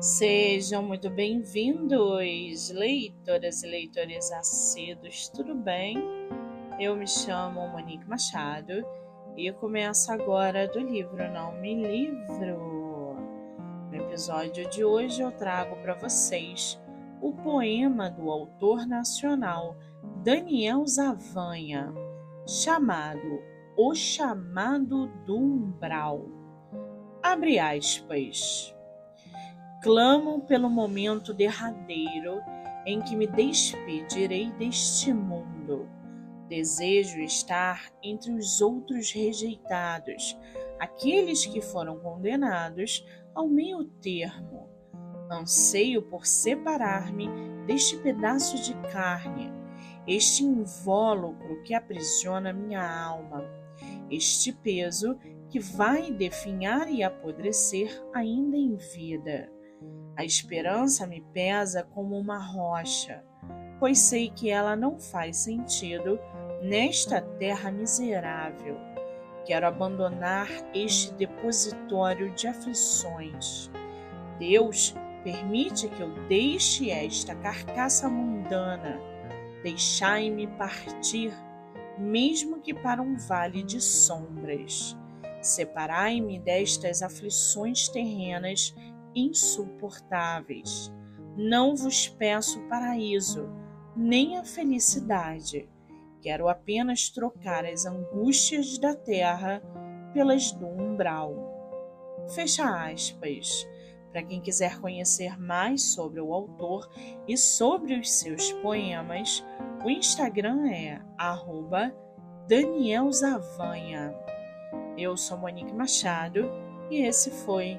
Sejam muito bem-vindos, leitoras e leitores assíduos, tudo bem? Eu me chamo Monique Machado e começo agora do livro Não Me Livro. No episódio de hoje eu trago para vocês o poema do autor nacional Daniel Zavanha, chamado O Chamado do Umbral. Abre aspas. Clamo pelo momento derradeiro em que me despedirei deste mundo. Desejo estar entre os outros rejeitados, aqueles que foram condenados ao meio termo. Anseio por separar-me deste pedaço de carne, este invólucro que aprisiona minha alma, este peso que vai definhar e apodrecer ainda em vida. A esperança me pesa como uma rocha, pois sei que ela não faz sentido nesta terra miserável. Quero abandonar este depositório de aflições. Deus permite que eu deixe esta carcaça mundana. Deixai-me partir, mesmo que para um vale de sombras. Separai-me destas aflições terrenas insuportáveis. Não vos peço paraíso, nem a felicidade. Quero apenas trocar as angústias da terra pelas do umbral. Fecha aspas. Para quem quiser conhecer mais sobre o autor e sobre os seus poemas, o Instagram é @danielzavanha. Eu sou Monique Machado e esse foi